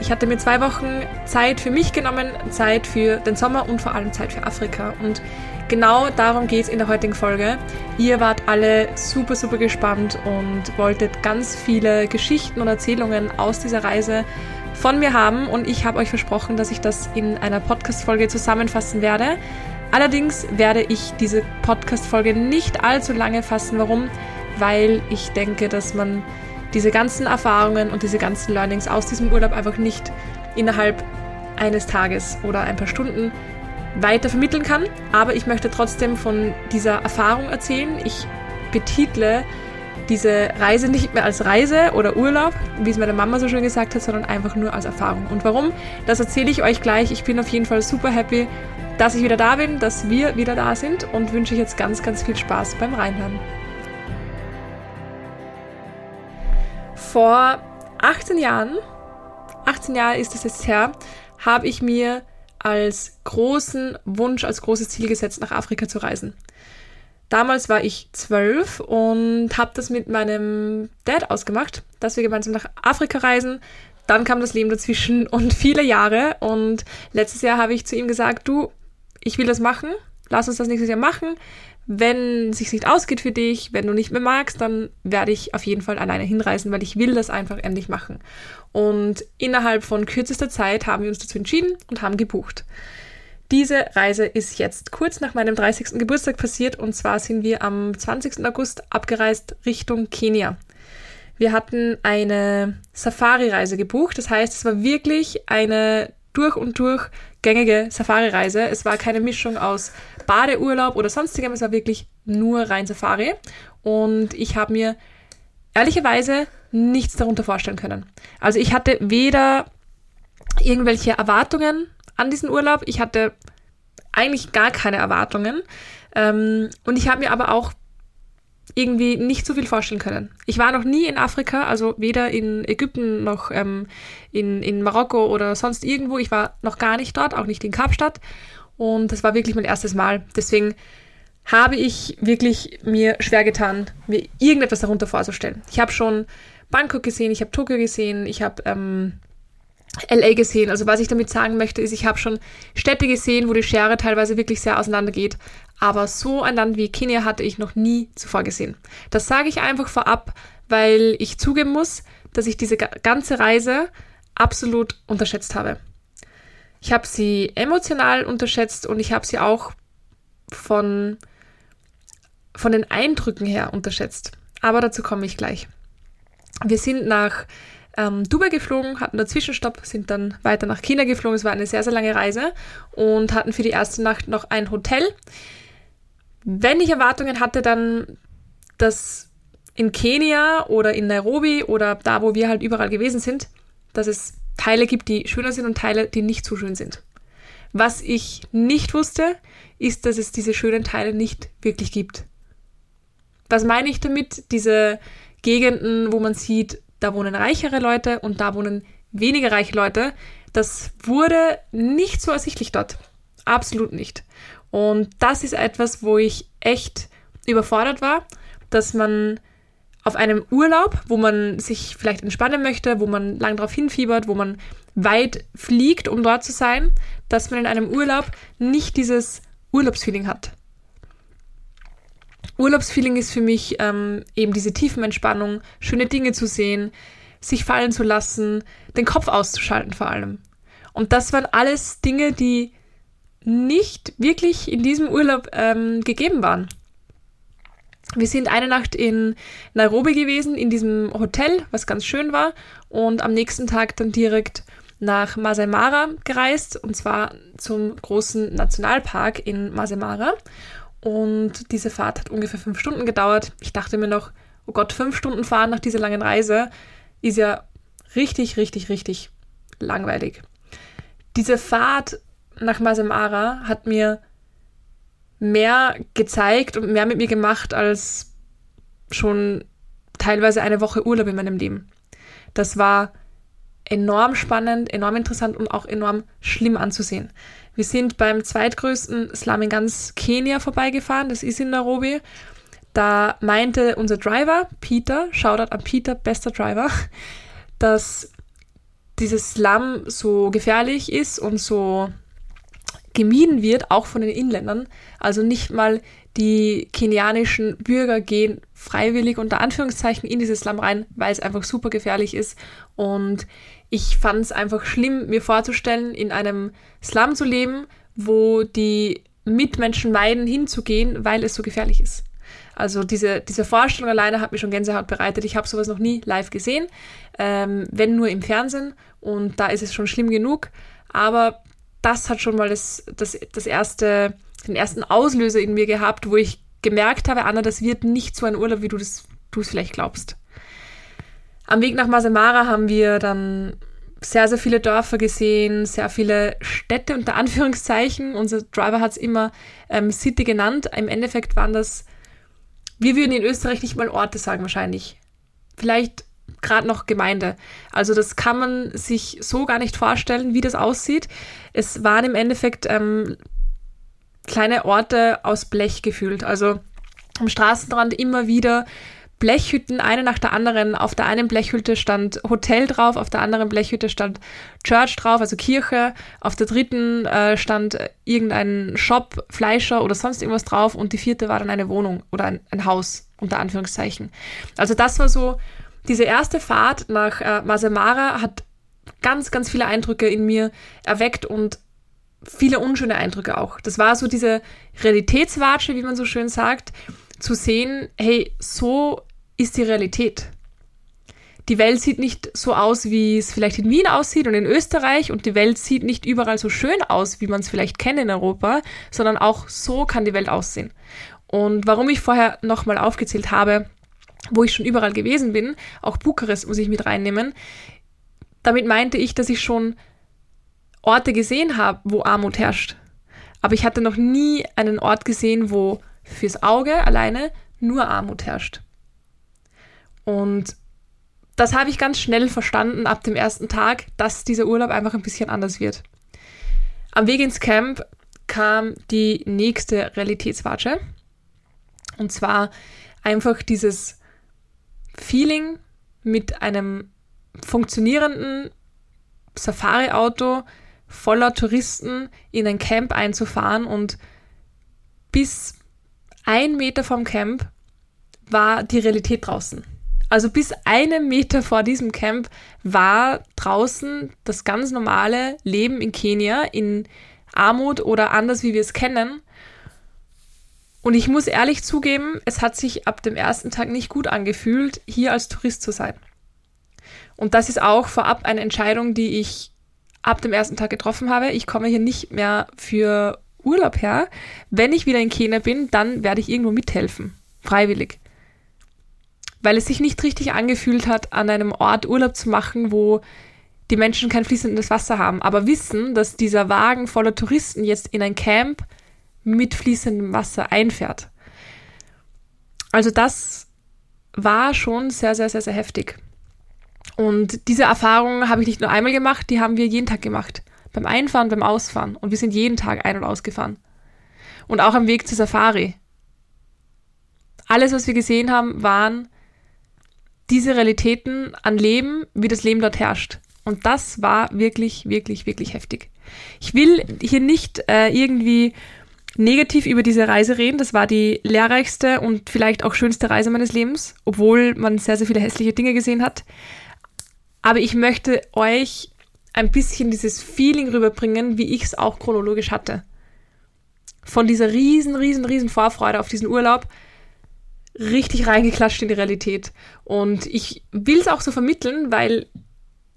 ich hatte mir zwei Wochen Zeit für mich genommen, Zeit für den Sommer und vor allem Zeit für Afrika. Und genau darum geht es in der heutigen Folge. Ihr wart alle super, super gespannt und wolltet ganz viele Geschichten und Erzählungen aus dieser Reise von mir haben. Und ich habe euch versprochen, dass ich das in einer Podcast-Folge zusammenfassen werde. Allerdings werde ich diese Podcast-Folge nicht allzu lange fassen. Warum? Weil ich denke, dass man diese ganzen Erfahrungen und diese ganzen Learnings aus diesem Urlaub einfach nicht innerhalb eines Tages oder ein paar Stunden weiter vermitteln kann. Aber ich möchte trotzdem von dieser Erfahrung erzählen. Ich betitle diese Reise nicht mehr als Reise oder Urlaub, wie es meine Mama so schön gesagt hat, sondern einfach nur als Erfahrung. Und warum? Das erzähle ich euch gleich. Ich bin auf jeden Fall super happy, dass ich wieder da bin, dass wir wieder da sind und wünsche euch jetzt ganz, ganz viel Spaß beim Reinhören. Vor 18 Jahren, 18 Jahre ist es jetzt her, habe ich mir als großen Wunsch, als großes Ziel gesetzt, nach Afrika zu reisen. Damals war ich zwölf und habe das mit meinem Dad ausgemacht, dass wir gemeinsam nach Afrika reisen. Dann kam das Leben dazwischen und viele Jahre. Und letztes Jahr habe ich zu ihm gesagt, du, ich will das machen, lass uns das nächstes Jahr machen. Wenn es sich nicht ausgeht für dich, wenn du nicht mehr magst, dann werde ich auf jeden Fall alleine hinreisen, weil ich will das einfach endlich machen. Und innerhalb von kürzester Zeit haben wir uns dazu entschieden und haben gebucht. Diese Reise ist jetzt kurz nach meinem 30. Geburtstag passiert und zwar sind wir am 20. August abgereist Richtung Kenia. Wir hatten eine Safari-Reise gebucht, das heißt, es war wirklich eine durch und durch gängige Safari-Reise. Es war keine Mischung aus Badeurlaub oder sonstigem, es war wirklich nur rein Safari. Und ich habe mir ehrlicherweise nichts darunter vorstellen können. Also ich hatte weder irgendwelche Erwartungen an diesen Urlaub, ich hatte eigentlich gar keine Erwartungen. Ähm, und ich habe mir aber auch irgendwie nicht so viel vorstellen können. Ich war noch nie in Afrika, also weder in Ägypten noch ähm, in, in Marokko oder sonst irgendwo. Ich war noch gar nicht dort, auch nicht in Kapstadt. Und das war wirklich mein erstes Mal. Deswegen habe ich wirklich mir schwer getan, mir irgendetwas darunter vorzustellen. Ich habe schon Bangkok gesehen, ich habe Tokio gesehen, ich habe ähm, LA gesehen. Also was ich damit sagen möchte, ist, ich habe schon Städte gesehen, wo die Schere teilweise wirklich sehr auseinander geht. Aber so ein Land wie Kenia hatte ich noch nie zuvor gesehen. Das sage ich einfach vorab, weil ich zugeben muss, dass ich diese ganze Reise absolut unterschätzt habe. Ich habe sie emotional unterschätzt und ich habe sie auch von, von den Eindrücken her unterschätzt. Aber dazu komme ich gleich. Wir sind nach ähm, Dubai geflogen, hatten einen Zwischenstopp, sind dann weiter nach China geflogen. Es war eine sehr, sehr lange Reise und hatten für die erste Nacht noch ein Hotel. Wenn ich Erwartungen hatte, dann, dass in Kenia oder in Nairobi oder da, wo wir halt überall gewesen sind, dass es Teile gibt, die schöner sind und Teile, die nicht so schön sind. Was ich nicht wusste, ist, dass es diese schönen Teile nicht wirklich gibt. Was meine ich damit? Diese Gegenden, wo man sieht, da wohnen reichere Leute und da wohnen weniger reiche Leute. Das wurde nicht so ersichtlich dort. Absolut nicht. Und das ist etwas, wo ich echt überfordert war, dass man auf einem Urlaub, wo man sich vielleicht entspannen möchte, wo man lang darauf hinfiebert, wo man weit fliegt, um dort zu sein, dass man in einem Urlaub nicht dieses Urlaubsfeeling hat. Urlaubsfeeling ist für mich ähm, eben diese Tiefenentspannung, schöne Dinge zu sehen, sich fallen zu lassen, den Kopf auszuschalten vor allem. Und das waren alles Dinge, die nicht wirklich in diesem Urlaub ähm, gegeben waren. Wir sind eine Nacht in Nairobi gewesen, in diesem Hotel, was ganz schön war, und am nächsten Tag dann direkt nach Masai Mara gereist, und zwar zum großen Nationalpark in Masai Mara. Und diese Fahrt hat ungefähr fünf Stunden gedauert. Ich dachte mir noch, oh Gott, fünf Stunden fahren nach dieser langen Reise ist ja richtig, richtig, richtig langweilig. Diese Fahrt nach Masamara hat mir mehr gezeigt und mehr mit mir gemacht als schon teilweise eine Woche Urlaub in meinem Leben. Das war enorm spannend, enorm interessant und auch enorm schlimm anzusehen. Wir sind beim zweitgrößten Slum in ganz Kenia vorbeigefahren, das ist in Nairobi. Da meinte unser Driver, Peter, Shoutout an Peter, bester Driver, dass dieses Slum so gefährlich ist und so gemieden wird, auch von den Inländern. Also nicht mal die kenianischen Bürger gehen freiwillig unter Anführungszeichen in dieses Slum rein, weil es einfach super gefährlich ist. Und ich fand es einfach schlimm, mir vorzustellen, in einem Slum zu leben, wo die Mitmenschen meiden, hinzugehen, weil es so gefährlich ist. Also diese, diese Vorstellung alleine hat mir schon Gänsehaut bereitet. Ich habe sowas noch nie live gesehen, ähm, wenn nur im Fernsehen. Und da ist es schon schlimm genug. Aber das hat schon mal das, das, das erste, den ersten Auslöser in mir gehabt, wo ich gemerkt habe, Anna, das wird nicht so ein Urlaub, wie du das du es vielleicht glaubst. Am Weg nach Masemara haben wir dann sehr, sehr viele Dörfer gesehen, sehr viele Städte unter Anführungszeichen. Unser Driver hat es immer ähm, City genannt. Im Endeffekt waren das, wir würden in Österreich nicht mal Orte sagen wahrscheinlich. Vielleicht gerade noch Gemeinde. Also das kann man sich so gar nicht vorstellen, wie das aussieht. Es waren im Endeffekt ähm, kleine Orte aus Blech gefühlt. Also am Straßenrand immer wieder Blechhütten, eine nach der anderen. Auf der einen Blechhütte stand Hotel drauf, auf der anderen Blechhütte stand Church drauf, also Kirche. Auf der dritten äh, stand irgendein Shop, Fleischer oder sonst irgendwas drauf und die vierte war dann eine Wohnung oder ein, ein Haus, unter Anführungszeichen. Also das war so, diese erste Fahrt nach äh, Masemara hat ganz, ganz viele Eindrücke in mir erweckt und viele unschöne Eindrücke auch. Das war so diese Realitätswatsche, wie man so schön sagt, zu sehen, hey, so ist die Realität. Die Welt sieht nicht so aus, wie es vielleicht in Wien aussieht und in Österreich und die Welt sieht nicht überall so schön aus, wie man es vielleicht kennt in Europa, sondern auch so kann die Welt aussehen. Und warum ich vorher nochmal aufgezählt habe, wo ich schon überall gewesen bin, auch Bukarest muss ich mit reinnehmen, damit meinte ich, dass ich schon Orte gesehen habe, wo Armut herrscht. Aber ich hatte noch nie einen Ort gesehen, wo fürs Auge alleine nur Armut herrscht. Und das habe ich ganz schnell verstanden ab dem ersten Tag, dass dieser Urlaub einfach ein bisschen anders wird. Am Weg ins Camp kam die nächste Realitätswatsche. Und zwar einfach dieses Feeling mit einem funktionierenden Safari-Auto voller Touristen in ein Camp einzufahren und bis ein Meter vom Camp war die Realität draußen. Also bis einen Meter vor diesem Camp war draußen das ganz normale Leben in Kenia, in Armut oder anders, wie wir es kennen. Und ich muss ehrlich zugeben, es hat sich ab dem ersten Tag nicht gut angefühlt, hier als Tourist zu sein. Und das ist auch vorab eine Entscheidung, die ich ab dem ersten Tag getroffen habe. Ich komme hier nicht mehr für Urlaub her. Wenn ich wieder in Kenia bin, dann werde ich irgendwo mithelfen. Freiwillig. Weil es sich nicht richtig angefühlt hat, an einem Ort Urlaub zu machen, wo die Menschen kein fließendes Wasser haben. Aber wissen, dass dieser Wagen voller Touristen jetzt in ein Camp mit fließendem Wasser einfährt. Also das war schon sehr, sehr, sehr, sehr heftig. Und diese Erfahrung habe ich nicht nur einmal gemacht, die haben wir jeden Tag gemacht. Beim Einfahren, beim Ausfahren. Und wir sind jeden Tag ein- und ausgefahren. Und auch am Weg zur Safari. Alles, was wir gesehen haben, waren diese Realitäten an Leben, wie das Leben dort herrscht. Und das war wirklich, wirklich, wirklich heftig. Ich will hier nicht äh, irgendwie negativ über diese Reise reden. Das war die lehrreichste und vielleicht auch schönste Reise meines Lebens, obwohl man sehr, sehr viele hässliche Dinge gesehen hat. Aber ich möchte euch ein bisschen dieses Feeling rüberbringen, wie ich es auch chronologisch hatte. Von dieser riesen, riesen, riesen Vorfreude auf diesen Urlaub richtig reingeklatscht in die Realität. Und ich will es auch so vermitteln, weil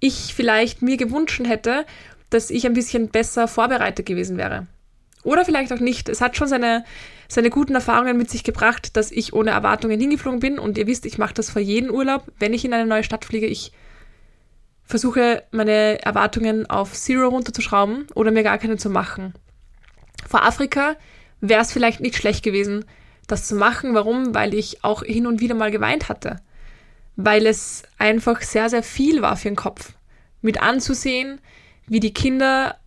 ich vielleicht mir gewünscht hätte, dass ich ein bisschen besser vorbereitet gewesen wäre. Oder vielleicht auch nicht. Es hat schon seine, seine guten Erfahrungen mit sich gebracht, dass ich ohne Erwartungen hingeflogen bin. Und ihr wisst, ich mache das vor jedem Urlaub. Wenn ich in eine neue Stadt fliege, ich versuche meine Erwartungen auf Zero runterzuschrauben oder mir gar keine zu machen. Vor Afrika wäre es vielleicht nicht schlecht gewesen, das zu machen. Warum? Weil ich auch hin und wieder mal geweint hatte. Weil es einfach sehr, sehr viel war für den Kopf. Mit anzusehen, wie die Kinder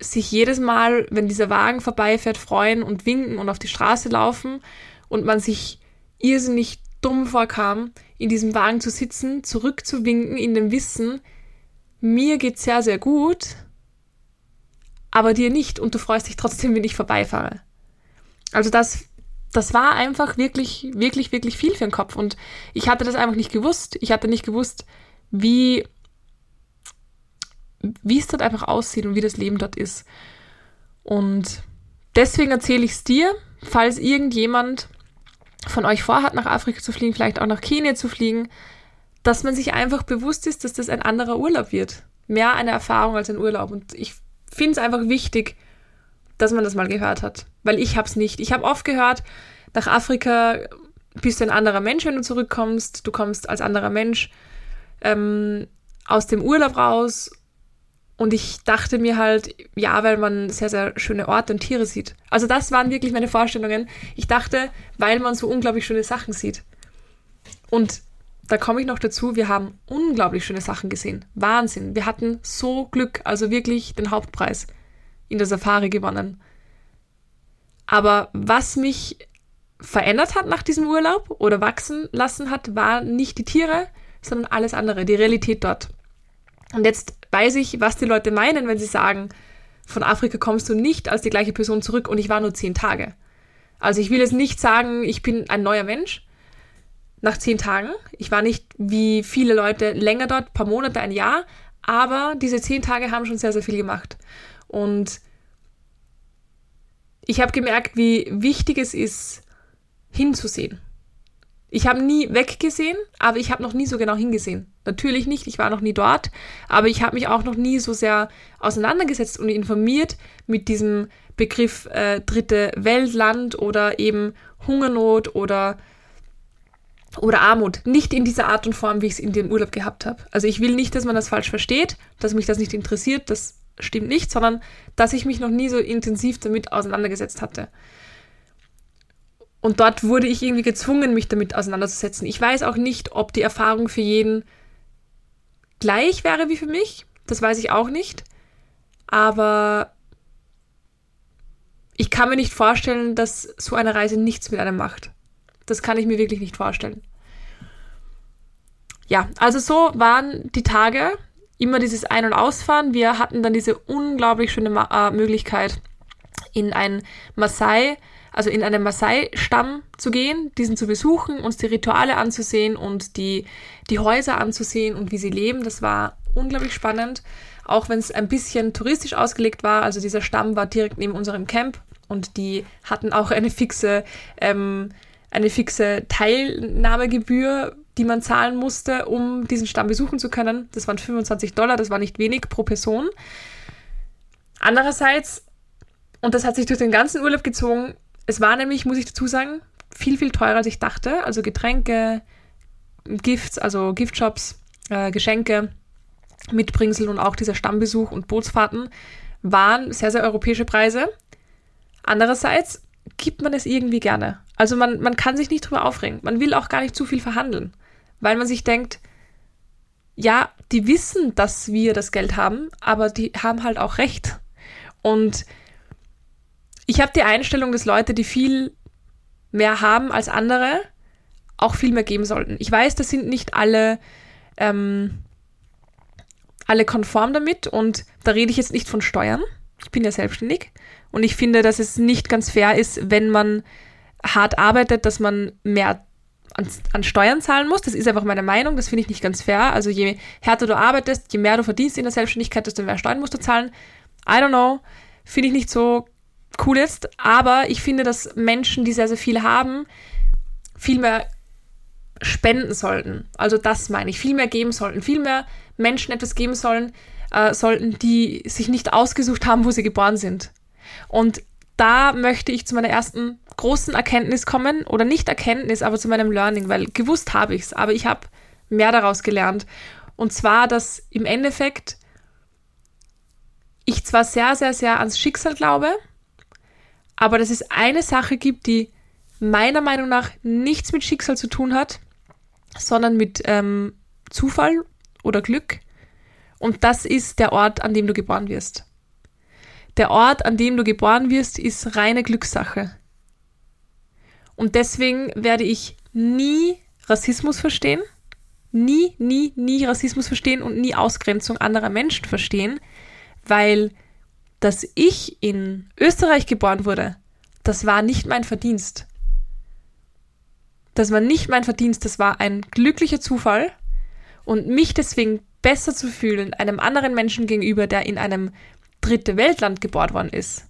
sich jedes Mal, wenn dieser Wagen vorbeifährt, freuen und winken und auf die Straße laufen und man sich irrsinnig dumm vorkam, in diesem Wagen zu sitzen, zurückzuwinken in dem Wissen, mir geht's sehr, sehr gut, aber dir nicht und du freust dich trotzdem, wenn ich vorbeifahre. Also das, das war einfach wirklich, wirklich, wirklich viel für den Kopf und ich hatte das einfach nicht gewusst. Ich hatte nicht gewusst, wie, wie es dort einfach aussieht und wie das Leben dort ist. Und deswegen erzähle ich es dir, falls irgendjemand von euch vorhat, nach Afrika zu fliegen, vielleicht auch nach Kenia zu fliegen, dass man sich einfach bewusst ist, dass das ein anderer Urlaub wird. Mehr eine Erfahrung als ein Urlaub. Und ich finde es einfach wichtig, dass man das mal gehört hat. Weil ich habe es nicht. Ich habe oft gehört, nach Afrika bist du ein anderer Mensch, wenn du zurückkommst. Du kommst als anderer Mensch ähm, aus dem Urlaub raus und ich dachte mir halt, ja, weil man sehr, sehr schöne Orte und Tiere sieht. Also das waren wirklich meine Vorstellungen. Ich dachte, weil man so unglaublich schöne Sachen sieht. Und da komme ich noch dazu, wir haben unglaublich schöne Sachen gesehen. Wahnsinn. Wir hatten so Glück, also wirklich den Hauptpreis in der Safari gewonnen. Aber was mich verändert hat nach diesem Urlaub oder wachsen lassen hat, waren nicht die Tiere, sondern alles andere, die Realität dort. Und jetzt weiß ich, was die Leute meinen, wenn sie sagen, von Afrika kommst du nicht als die gleiche Person zurück und ich war nur zehn Tage. Also ich will jetzt nicht sagen, ich bin ein neuer Mensch nach zehn Tagen. Ich war nicht wie viele Leute länger dort, paar Monate, ein Jahr, aber diese zehn Tage haben schon sehr, sehr viel gemacht. Und ich habe gemerkt, wie wichtig es ist, hinzusehen. Ich habe nie weggesehen, aber ich habe noch nie so genau hingesehen. Natürlich nicht, ich war noch nie dort, aber ich habe mich auch noch nie so sehr auseinandergesetzt und informiert mit diesem Begriff äh, dritte Weltland oder eben Hungernot oder oder Armut. Nicht in dieser Art und Form, wie ich es in dem Urlaub gehabt habe. Also ich will nicht, dass man das falsch versteht, dass mich das nicht interessiert, das stimmt nicht, sondern dass ich mich noch nie so intensiv damit auseinandergesetzt hatte. Und dort wurde ich irgendwie gezwungen, mich damit auseinanderzusetzen. Ich weiß auch nicht, ob die Erfahrung für jeden gleich wäre wie für mich. Das weiß ich auch nicht. Aber ich kann mir nicht vorstellen, dass so eine Reise nichts mit einem macht. Das kann ich mir wirklich nicht vorstellen. Ja, also so waren die Tage. Immer dieses Ein- und Ausfahren. Wir hatten dann diese unglaublich schöne Ma äh, Möglichkeit, in ein Maasai also in einen Maasai-Stamm zu gehen, diesen zu besuchen, uns die Rituale anzusehen und die, die Häuser anzusehen und wie sie leben. Das war unglaublich spannend, auch wenn es ein bisschen touristisch ausgelegt war. Also dieser Stamm war direkt neben unserem Camp und die hatten auch eine fixe, ähm, eine fixe Teilnahmegebühr, die man zahlen musste, um diesen Stamm besuchen zu können. Das waren 25 Dollar, das war nicht wenig pro Person. Andererseits, und das hat sich durch den ganzen Urlaub gezogen, es war nämlich, muss ich dazu sagen, viel, viel teurer, als ich dachte. Also Getränke, Gifts, also Giftshops, äh, Geschenke, Mitbringsel und auch dieser Stammbesuch und Bootsfahrten waren sehr, sehr europäische Preise. Andererseits gibt man es irgendwie gerne. Also man, man kann sich nicht drüber aufregen. Man will auch gar nicht zu viel verhandeln, weil man sich denkt, ja, die wissen, dass wir das Geld haben, aber die haben halt auch recht. Und ich habe die Einstellung, dass Leute, die viel mehr haben als andere, auch viel mehr geben sollten. Ich weiß, das sind nicht alle, ähm, alle konform damit und da rede ich jetzt nicht von Steuern. Ich bin ja selbstständig und ich finde, dass es nicht ganz fair ist, wenn man hart arbeitet, dass man mehr an, an, Steuern zahlen muss. Das ist einfach meine Meinung. Das finde ich nicht ganz fair. Also je härter du arbeitest, je mehr du verdienst in der Selbstständigkeit, desto mehr Steuern musst du zahlen. I don't know. Finde ich nicht so cool ist. Aber ich finde, dass Menschen, die sehr, sehr viel haben, viel mehr spenden sollten. Also das meine ich. Viel mehr geben sollten. Viel mehr Menschen etwas geben sollen, äh, sollten, die sich nicht ausgesucht haben, wo sie geboren sind. Und da möchte ich zu meiner ersten großen Erkenntnis kommen. Oder nicht Erkenntnis, aber zu meinem Learning, weil gewusst habe ich es. Aber ich habe mehr daraus gelernt. Und zwar, dass im Endeffekt ich zwar sehr, sehr, sehr ans Schicksal glaube, aber dass es eine Sache gibt, die meiner Meinung nach nichts mit Schicksal zu tun hat, sondern mit ähm, Zufall oder Glück. Und das ist der Ort, an dem du geboren wirst. Der Ort, an dem du geboren wirst, ist reine Glückssache. Und deswegen werde ich nie Rassismus verstehen, nie, nie, nie Rassismus verstehen und nie Ausgrenzung anderer Menschen verstehen, weil dass ich in Österreich geboren wurde, das war nicht mein Verdienst. Das war nicht mein Verdienst, das war ein glücklicher Zufall und mich deswegen besser zu fühlen einem anderen Menschen gegenüber, der in einem dritte Weltland geboren worden ist,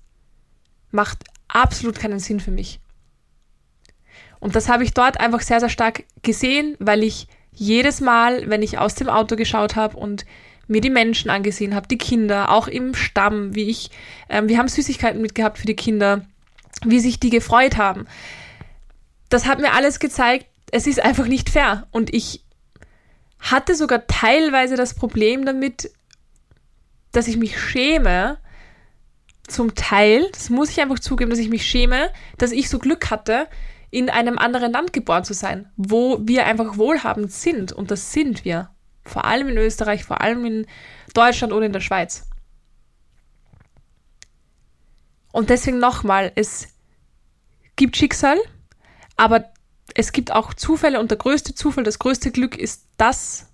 macht absolut keinen Sinn für mich. Und das habe ich dort einfach sehr, sehr stark gesehen, weil ich jedes Mal, wenn ich aus dem Auto geschaut habe und mir die Menschen angesehen habe, die Kinder, auch im Stamm, wie ich, ähm, wir haben Süßigkeiten mitgehabt für die Kinder, wie sich die gefreut haben. Das hat mir alles gezeigt, es ist einfach nicht fair. Und ich hatte sogar teilweise das Problem damit, dass ich mich schäme, zum Teil, das muss ich einfach zugeben, dass ich mich schäme, dass ich so Glück hatte, in einem anderen Land geboren zu sein, wo wir einfach wohlhabend sind. Und das sind wir. Vor allem in Österreich, vor allem in Deutschland oder in der Schweiz. Und deswegen nochmal, es gibt Schicksal, aber es gibt auch Zufälle und der größte Zufall, das größte Glück ist das,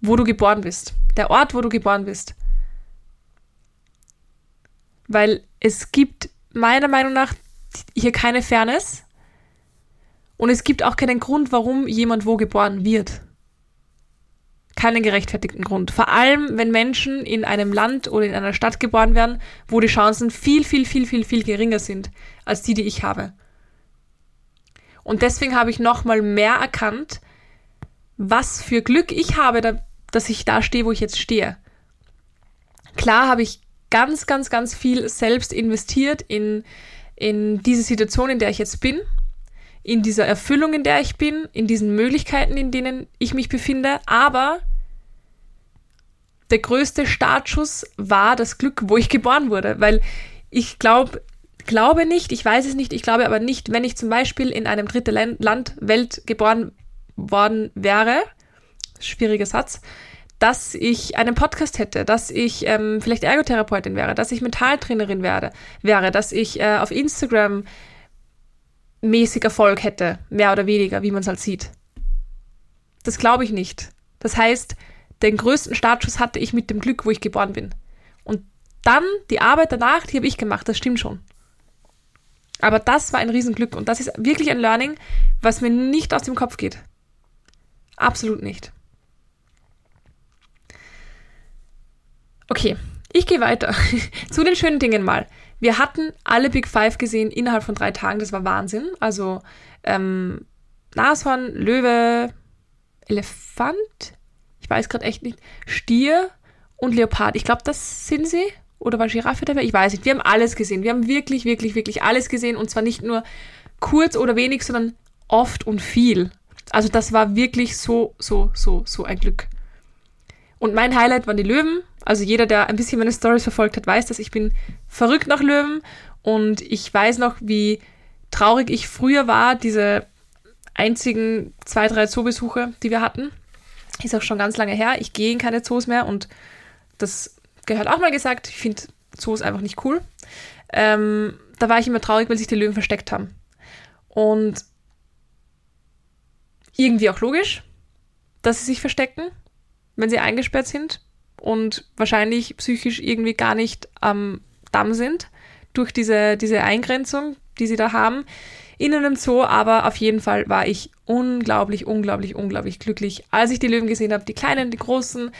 wo du geboren bist. Der Ort, wo du geboren bist. Weil es gibt meiner Meinung nach hier keine Fairness und es gibt auch keinen Grund, warum jemand wo geboren wird. Keinen gerechtfertigten Grund. Vor allem, wenn Menschen in einem Land oder in einer Stadt geboren werden, wo die Chancen viel, viel, viel, viel, viel geringer sind als die, die ich habe. Und deswegen habe ich nochmal mehr erkannt, was für Glück ich habe, dass ich da stehe, wo ich jetzt stehe. Klar habe ich ganz, ganz, ganz viel selbst investiert in, in diese Situation, in der ich jetzt bin in dieser Erfüllung, in der ich bin, in diesen Möglichkeiten, in denen ich mich befinde, aber der größte Startschuss war das Glück, wo ich geboren wurde, weil ich glaube, glaube nicht, ich weiß es nicht, ich glaube aber nicht, wenn ich zum Beispiel in einem dritten Land, Welt geboren worden wäre, schwieriger Satz, dass ich einen Podcast hätte, dass ich ähm, vielleicht Ergotherapeutin wäre, dass ich Mentaltrainerin werde, wäre, dass ich äh, auf Instagram mäßig Erfolg hätte, mehr oder weniger, wie man es halt sieht. Das glaube ich nicht. Das heißt, den größten Startschuss hatte ich mit dem Glück, wo ich geboren bin. Und dann die Arbeit danach, die habe ich gemacht, das stimmt schon. Aber das war ein Riesenglück und das ist wirklich ein Learning, was mir nicht aus dem Kopf geht. Absolut nicht. Okay, ich gehe weiter. Zu den schönen Dingen mal. Wir hatten alle Big Five gesehen innerhalb von drei Tagen. Das war Wahnsinn. Also ähm, Nashorn, Löwe, Elefant, weiß gerade echt nicht, Stier und Leopard. Ich glaube, das sind sie. Oder war Giraffe dabei? Ich weiß nicht. Wir haben alles gesehen. Wir haben wirklich, wirklich, wirklich alles gesehen. Und zwar nicht nur kurz oder wenig, sondern oft und viel. Also das war wirklich so, so, so, so ein Glück. Und mein Highlight waren die Löwen. Also jeder, der ein bisschen meine Stories verfolgt hat, weiß, dass ich bin verrückt nach Löwen. Und ich weiß noch, wie traurig ich früher war, diese einzigen zwei, drei Zoobesuche, die wir hatten. Ist auch schon ganz lange her. Ich gehe in keine Zoos mehr und das gehört auch mal gesagt. Ich finde Zoos einfach nicht cool. Ähm, da war ich immer traurig, weil sich die Löwen versteckt haben. Und irgendwie auch logisch, dass sie sich verstecken, wenn sie eingesperrt sind und wahrscheinlich psychisch irgendwie gar nicht am Damm sind durch diese, diese Eingrenzung, die sie da haben in einem Zoo, aber auf jeden Fall war ich unglaublich, unglaublich, unglaublich glücklich, als ich die Löwen gesehen habe, die kleinen, die großen,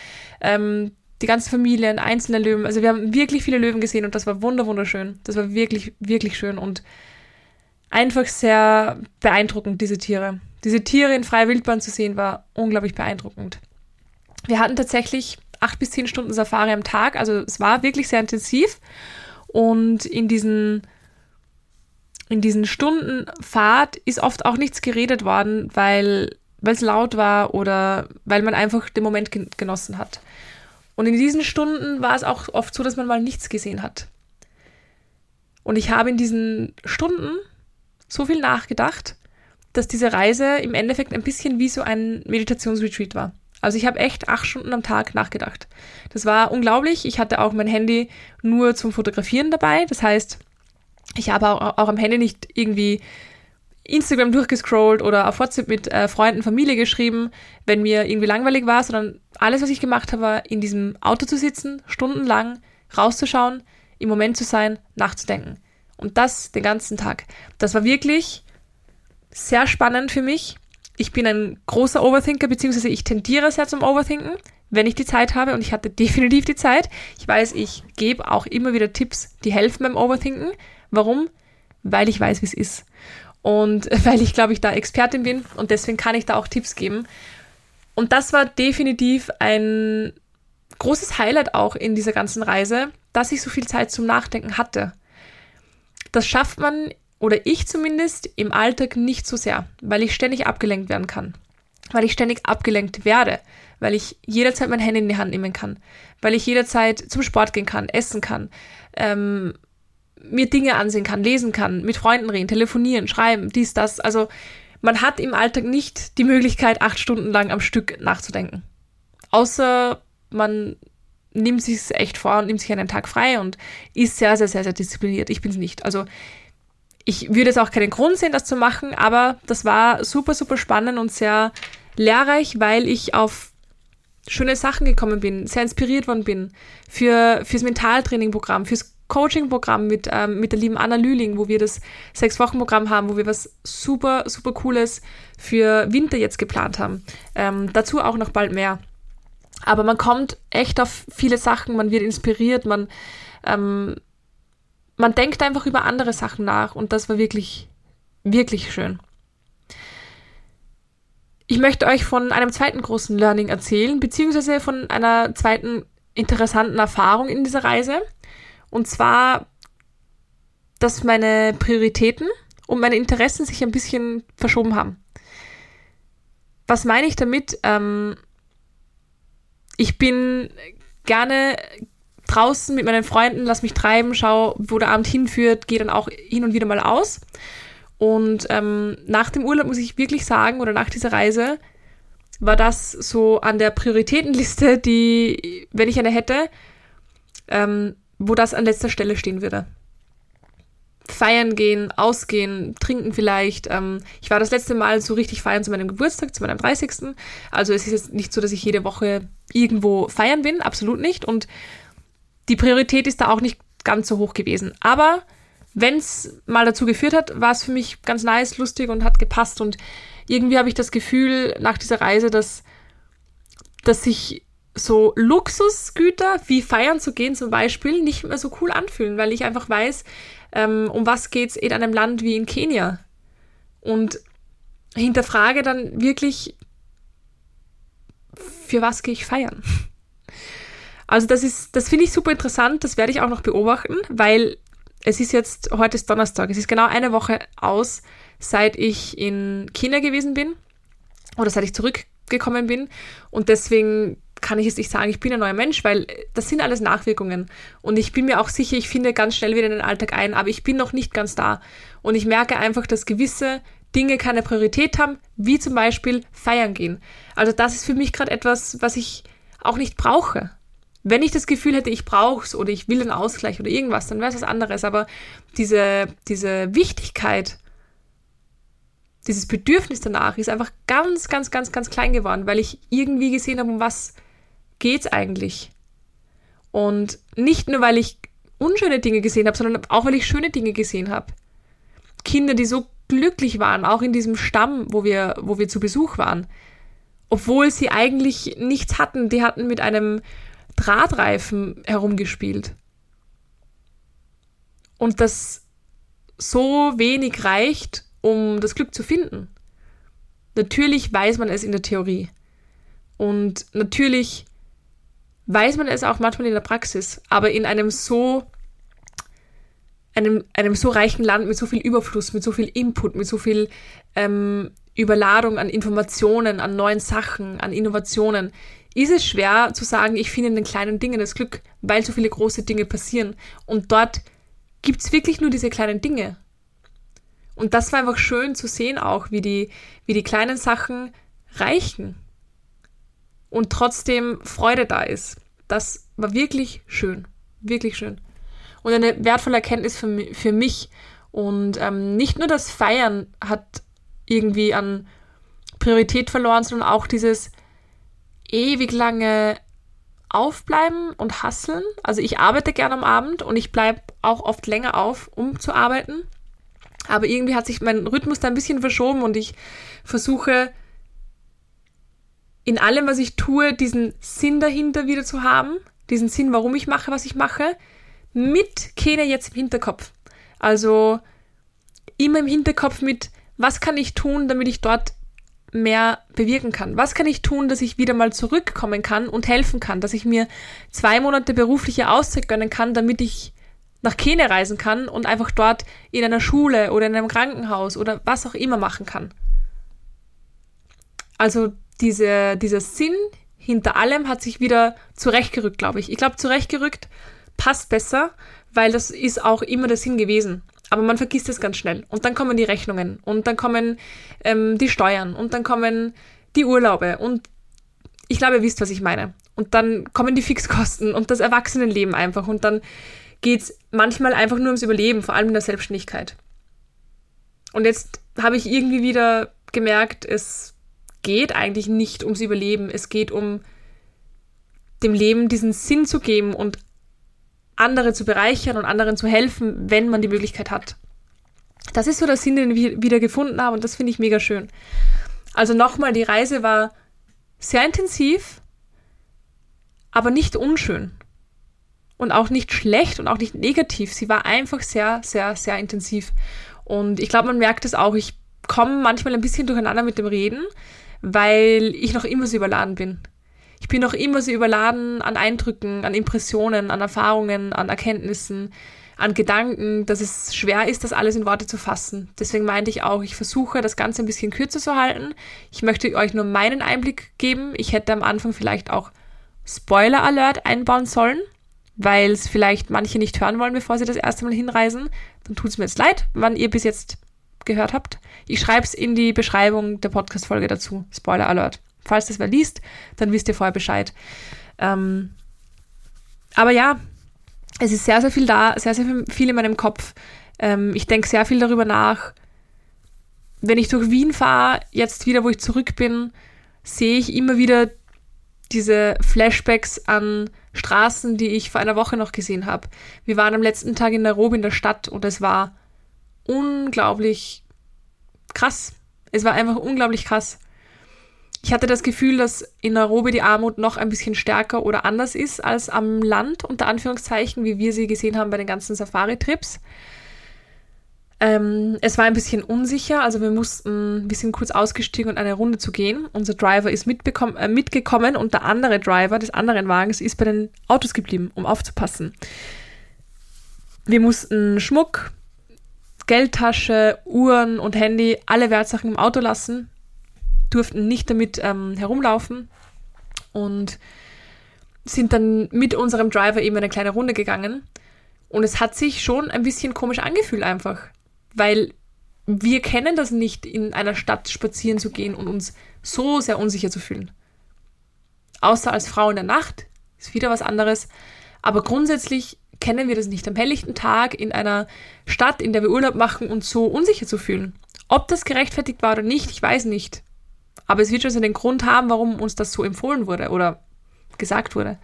ähm, die ganzen Familien, einzelne Löwen. Also wir haben wirklich viele Löwen gesehen und das war wunderschön. Das war wirklich, wirklich schön und einfach sehr beeindruckend, diese Tiere. Diese Tiere in freier Wildbahn zu sehen, war unglaublich beeindruckend. Wir hatten tatsächlich acht bis zehn Stunden Safari am Tag. Also es war wirklich sehr intensiv. Und in diesen, in diesen Stunden Fahrt ist oft auch nichts geredet worden, weil es laut war oder weil man einfach den Moment genossen hat. Und in diesen Stunden war es auch oft so, dass man mal nichts gesehen hat. Und ich habe in diesen Stunden so viel nachgedacht, dass diese Reise im Endeffekt ein bisschen wie so ein Meditationsretreat war. Also ich habe echt acht Stunden am Tag nachgedacht. Das war unglaublich. Ich hatte auch mein Handy nur zum Fotografieren dabei. Das heißt, ich habe auch, auch am Handy nicht irgendwie Instagram durchgescrollt oder auf WhatsApp mit äh, Freunden, Familie geschrieben, wenn mir irgendwie langweilig war, sondern alles, was ich gemacht habe, war in diesem Auto zu sitzen, stundenlang rauszuschauen, im Moment zu sein, nachzudenken. Und das den ganzen Tag. Das war wirklich sehr spannend für mich. Ich bin ein großer Overthinker, beziehungsweise ich tendiere sehr zum Overthinken, wenn ich die Zeit habe und ich hatte definitiv die Zeit. Ich weiß, ich gebe auch immer wieder Tipps, die helfen beim Overthinken. Warum? Weil ich weiß, wie es ist. Und weil ich, glaube ich, da Expertin bin und deswegen kann ich da auch Tipps geben. Und das war definitiv ein großes Highlight auch in dieser ganzen Reise, dass ich so viel Zeit zum Nachdenken hatte. Das schafft man, oder ich zumindest, im Alltag nicht so sehr, weil ich ständig abgelenkt werden kann. Weil ich ständig abgelenkt werde, weil ich jederzeit mein Handy in die Hand nehmen kann, weil ich jederzeit zum Sport gehen kann, essen kann, ähm, mir Dinge ansehen kann, lesen kann, mit Freunden reden, telefonieren, schreiben, dies, das. Also man hat im Alltag nicht die Möglichkeit, acht Stunden lang am Stück nachzudenken. Außer man nimmt sich es echt vor und nimmt sich einen Tag frei und ist sehr, sehr, sehr, sehr diszipliniert. Ich bin es nicht. Also ich würde jetzt auch keinen Grund sehen, das zu machen, aber das war super, super spannend und sehr lehrreich, weil ich auf schöne Sachen gekommen bin, sehr inspiriert worden bin für fürs Mentaltraining-Programm, fürs Coaching-Programm mit, ähm, mit der lieben Anna Lüling, wo wir das Sechs-Wochen-Programm haben, wo wir was super, super Cooles für Winter jetzt geplant haben. Ähm, dazu auch noch bald mehr. Aber man kommt echt auf viele Sachen, man wird inspiriert, man, ähm, man denkt einfach über andere Sachen nach und das war wirklich, wirklich schön. Ich möchte euch von einem zweiten großen Learning erzählen, beziehungsweise von einer zweiten interessanten Erfahrung in dieser Reise. Und zwar, dass meine Prioritäten und meine Interessen sich ein bisschen verschoben haben. Was meine ich damit? Ähm, ich bin gerne draußen mit meinen Freunden, lass mich treiben, schau, wo der Abend hinführt, gehe dann auch hin und wieder mal aus. Und ähm, nach dem Urlaub muss ich wirklich sagen, oder nach dieser Reise, war das so an der Prioritätenliste, die, wenn ich eine hätte, ähm, wo das an letzter Stelle stehen würde. Feiern gehen, ausgehen, trinken vielleicht. Ähm, ich war das letzte Mal so richtig feiern zu meinem Geburtstag, zu meinem 30. Also es ist jetzt nicht so, dass ich jede Woche irgendwo feiern bin, absolut nicht. Und die Priorität ist da auch nicht ganz so hoch gewesen. Aber wenn es mal dazu geführt hat, war es für mich ganz nice, lustig und hat gepasst. Und irgendwie habe ich das Gefühl nach dieser Reise, dass, dass sich so Luxusgüter wie feiern zu gehen zum Beispiel nicht mehr so cool anfühlen, weil ich einfach weiß, ähm, um was geht es in einem Land wie in Kenia. Und hinterfrage dann wirklich, für was gehe ich feiern? Also das ist, das finde ich super interessant, das werde ich auch noch beobachten, weil es ist jetzt, heute ist Donnerstag, es ist genau eine Woche aus, seit ich in Kenia gewesen bin oder seit ich zurückgekommen bin und deswegen kann ich jetzt nicht sagen, ich bin ein neuer Mensch, weil das sind alles Nachwirkungen. Und ich bin mir auch sicher, ich finde ganz schnell wieder in den Alltag ein, aber ich bin noch nicht ganz da. Und ich merke einfach, dass gewisse Dinge keine Priorität haben, wie zum Beispiel feiern gehen. Also das ist für mich gerade etwas, was ich auch nicht brauche. Wenn ich das Gefühl hätte, ich brauche es oder ich will einen Ausgleich oder irgendwas, dann wäre es was anderes. Aber diese, diese Wichtigkeit, dieses Bedürfnis danach ist einfach ganz, ganz, ganz, ganz klein geworden, weil ich irgendwie gesehen habe, um was geht's eigentlich? Und nicht nur, weil ich unschöne Dinge gesehen habe, sondern auch, weil ich schöne Dinge gesehen habe. Kinder, die so glücklich waren, auch in diesem Stamm, wo wir, wo wir zu Besuch waren. Obwohl sie eigentlich nichts hatten, die hatten mit einem Drahtreifen herumgespielt. Und das so wenig reicht, um das Glück zu finden. Natürlich weiß man es in der Theorie. Und natürlich weiß man es auch manchmal in der Praxis, aber in einem so einem, einem so reichen Land mit so viel Überfluss, mit so viel Input, mit so viel ähm, Überladung an Informationen, an neuen Sachen, an Innovationen, ist es schwer zu sagen, ich finde in den kleinen Dingen das Glück, weil so viele große Dinge passieren. Und dort gibt es wirklich nur diese kleinen Dinge. Und das war einfach schön zu sehen auch, wie die, wie die kleinen Sachen reichen und trotzdem Freude da ist. Das war wirklich schön, wirklich schön. Und eine wertvolle Erkenntnis für, für mich. Und ähm, nicht nur das Feiern hat irgendwie an Priorität verloren, sondern auch dieses ewig lange Aufbleiben und Hasseln. Also ich arbeite gerne am Abend und ich bleibe auch oft länger auf, um zu arbeiten. Aber irgendwie hat sich mein Rhythmus da ein bisschen verschoben und ich versuche in allem, was ich tue, diesen Sinn dahinter wieder zu haben, diesen Sinn, warum ich mache, was ich mache, mit Kene jetzt im Hinterkopf. Also immer im Hinterkopf mit, was kann ich tun, damit ich dort mehr bewirken kann? Was kann ich tun, dass ich wieder mal zurückkommen kann und helfen kann, dass ich mir zwei Monate berufliche Auszeit gönnen kann, damit ich nach Kenia reisen kann und einfach dort in einer Schule oder in einem Krankenhaus oder was auch immer machen kann. Also diese, dieser Sinn hinter allem hat sich wieder zurechtgerückt, glaube ich. Ich glaube, zurechtgerückt passt besser, weil das ist auch immer der Sinn gewesen. Aber man vergisst es ganz schnell. Und dann kommen die Rechnungen und dann kommen ähm, die Steuern und dann kommen die Urlaube und ich glaube, ihr wisst, was ich meine. Und dann kommen die Fixkosten und das Erwachsenenleben einfach. Und dann geht es manchmal einfach nur ums Überleben, vor allem in der Selbstständigkeit. Und jetzt habe ich irgendwie wieder gemerkt, es geht eigentlich nicht ums Überleben. Es geht um dem Leben diesen Sinn zu geben und andere zu bereichern und anderen zu helfen, wenn man die Möglichkeit hat. Das ist so der Sinn, den wir wieder gefunden haben und das finde ich mega schön. Also nochmal, die Reise war sehr intensiv, aber nicht unschön und auch nicht schlecht und auch nicht negativ. Sie war einfach sehr, sehr, sehr intensiv. Und ich glaube, man merkt es auch. Ich komme manchmal ein bisschen durcheinander mit dem Reden, weil ich noch immer so überladen bin. Ich bin noch immer so überladen an Eindrücken, an Impressionen, an Erfahrungen, an Erkenntnissen, an Gedanken, dass es schwer ist, das alles in Worte zu fassen. Deswegen meinte ich auch, ich versuche das Ganze ein bisschen kürzer zu halten. Ich möchte euch nur meinen Einblick geben. Ich hätte am Anfang vielleicht auch Spoiler Alert einbauen sollen weil es vielleicht manche nicht hören wollen, bevor sie das erste Mal hinreisen, dann tut es mir jetzt leid, wann ihr bis jetzt gehört habt. Ich schreibe es in die Beschreibung der Podcast-Folge dazu. Spoiler Alert. Falls das wer liest, dann wisst ihr vorher Bescheid. Ähm, aber ja, es ist sehr, sehr viel da, sehr, sehr viel in meinem Kopf. Ähm, ich denke sehr viel darüber nach. Wenn ich durch Wien fahre, jetzt wieder, wo ich zurück bin, sehe ich immer wieder diese Flashbacks an Straßen, die ich vor einer Woche noch gesehen habe. Wir waren am letzten Tag in Nairobi in der Stadt und es war unglaublich krass. Es war einfach unglaublich krass. Ich hatte das Gefühl, dass in Nairobi die Armut noch ein bisschen stärker oder anders ist als am Land, unter Anführungszeichen, wie wir sie gesehen haben bei den ganzen Safari-Trips. Ähm, es war ein bisschen unsicher, also wir mussten, wir sind kurz ausgestiegen und eine Runde zu gehen. Unser Driver ist äh, mitgekommen und der andere Driver des anderen Wagens ist bei den Autos geblieben, um aufzupassen. Wir mussten Schmuck, Geldtasche, Uhren und Handy, alle Wertsachen im Auto lassen, durften nicht damit ähm, herumlaufen und sind dann mit unserem Driver eben eine kleine Runde gegangen. Und es hat sich schon ein bisschen komisch angefühlt einfach weil wir kennen das nicht, in einer Stadt spazieren zu gehen und uns so sehr unsicher zu fühlen. Außer als Frau in der Nacht ist wieder was anderes. Aber grundsätzlich kennen wir das nicht, am helllichten Tag in einer Stadt, in der wir Urlaub machen, uns so unsicher zu fühlen. Ob das gerechtfertigt war oder nicht, ich weiß nicht. Aber es wird schon den Grund haben, warum uns das so empfohlen wurde oder gesagt wurde.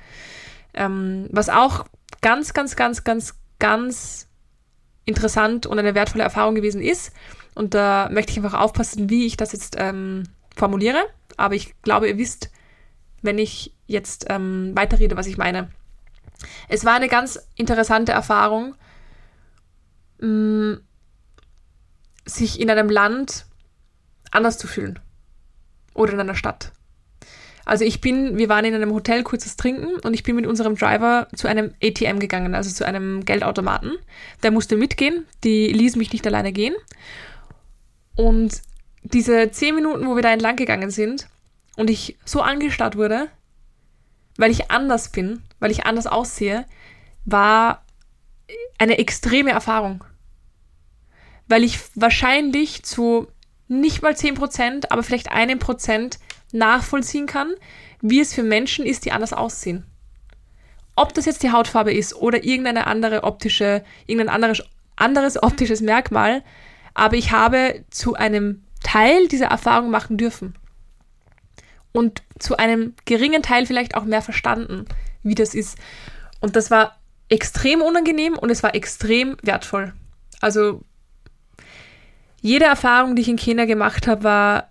Ähm, was auch ganz, ganz, ganz, ganz, ganz interessant und eine wertvolle Erfahrung gewesen ist. Und da möchte ich einfach aufpassen, wie ich das jetzt ähm, formuliere. Aber ich glaube, ihr wisst, wenn ich jetzt ähm, weiterrede, was ich meine. Es war eine ganz interessante Erfahrung, mm, sich in einem Land anders zu fühlen. Oder in einer Stadt. Also ich bin, wir waren in einem Hotel kurzes Trinken und ich bin mit unserem Driver zu einem ATM gegangen, also zu einem Geldautomaten. Der musste mitgehen, die ließ mich nicht alleine gehen. Und diese zehn Minuten, wo wir da entlang gegangen sind und ich so angestarrt wurde, weil ich anders bin, weil ich anders aussehe, war eine extreme Erfahrung. Weil ich wahrscheinlich zu nicht mal 10%, aber vielleicht einem Prozent nachvollziehen kann, wie es für Menschen ist, die anders aussehen. Ob das jetzt die Hautfarbe ist oder irgendeine andere optische, irgendein anderes, anderes optisches Merkmal, aber ich habe zu einem Teil dieser Erfahrung machen dürfen. Und zu einem geringen Teil vielleicht auch mehr verstanden, wie das ist. Und das war extrem unangenehm und es war extrem wertvoll. Also jede Erfahrung, die ich in Kenia gemacht habe, war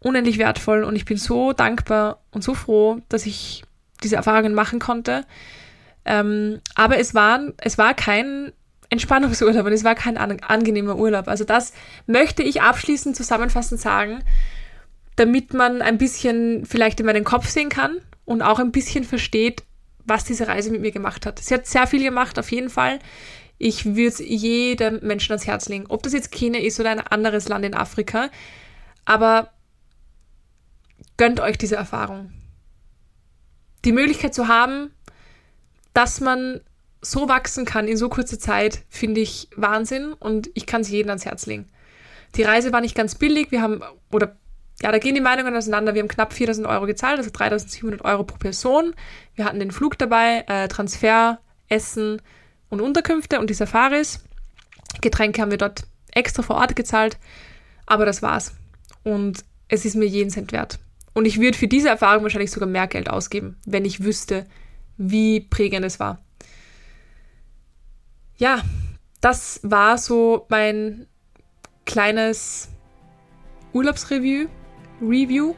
unendlich wertvoll und ich bin so dankbar und so froh, dass ich diese Erfahrungen machen konnte. Ähm, aber es war, es war kein Entspannungsurlaub und es war kein an, angenehmer Urlaub. Also das möchte ich abschließend zusammenfassend sagen, damit man ein bisschen vielleicht in meinen Kopf sehen kann und auch ein bisschen versteht, was diese Reise mit mir gemacht hat. Sie hat sehr viel gemacht, auf jeden Fall. Ich würde es jedem Menschen ans Herz legen, ob das jetzt Kenia ist oder ein anderes Land in Afrika. Aber gönnt euch diese Erfahrung. Die Möglichkeit zu haben, dass man so wachsen kann in so kurzer Zeit, finde ich Wahnsinn und ich kann es jedem ans Herz legen. Die Reise war nicht ganz billig. Wir haben, oder ja, da gehen die Meinungen auseinander. Wir haben knapp 4000 Euro gezahlt, also 3700 Euro pro Person. Wir hatten den Flug dabei, äh, Transfer, Essen und Unterkünfte und die Safaris. Getränke haben wir dort extra vor Ort gezahlt, aber das war's. Und es ist mir jeden Cent wert. Und ich würde für diese Erfahrung wahrscheinlich sogar mehr Geld ausgeben, wenn ich wüsste, wie prägend es war. Ja, das war so mein kleines Urlaubsreview, Review,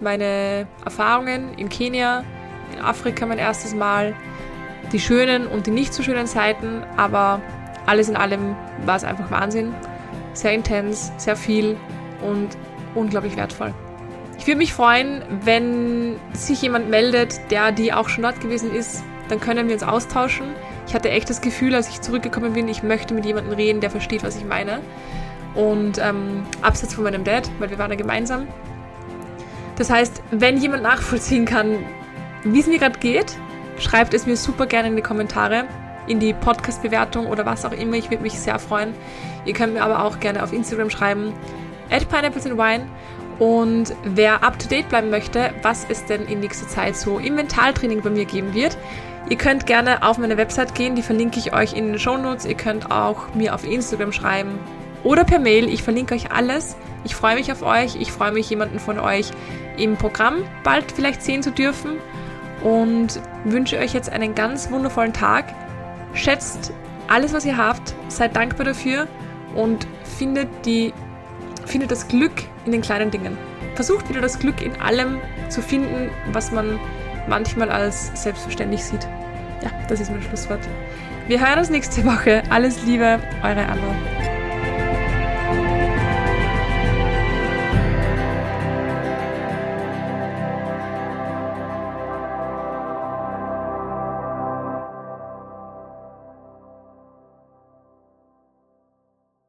meine Erfahrungen in Kenia, in Afrika mein erstes Mal, die schönen und die nicht so schönen Seiten, aber alles in allem war es einfach Wahnsinn. Sehr intens, sehr viel und unglaublich wertvoll. Ich würde mich freuen, wenn sich jemand meldet, der die auch schon dort gewesen ist. Dann können wir uns austauschen. Ich hatte echt das Gefühl, als ich zurückgekommen bin, ich möchte mit jemandem reden, der versteht, was ich meine. Und ähm, abseits von meinem Dad, weil wir waren ja gemeinsam. Das heißt, wenn jemand nachvollziehen kann, wie es mir gerade geht, schreibt es mir super gerne in die Kommentare, in die Podcast-Bewertung oder was auch immer. Ich würde mich sehr freuen. Ihr könnt mir aber auch gerne auf Instagram schreiben, at pineapples and wine. Und wer up to date bleiben möchte, was es denn in nächster Zeit so im Mentaltraining bei mir geben wird, ihr könnt gerne auf meine Website gehen, die verlinke ich euch in den Show Notes. Ihr könnt auch mir auf Instagram schreiben oder per Mail. Ich verlinke euch alles. Ich freue mich auf euch. Ich freue mich, jemanden von euch im Programm bald vielleicht sehen zu dürfen und wünsche euch jetzt einen ganz wundervollen Tag. Schätzt alles, was ihr habt, seid dankbar dafür und findet, die, findet das Glück in den kleinen Dingen. Versucht wieder das Glück in allem zu finden, was man manchmal als selbstverständlich sieht. Ja, das ist mein Schlusswort. Wir hören uns nächste Woche. Alles Liebe, eure Anna.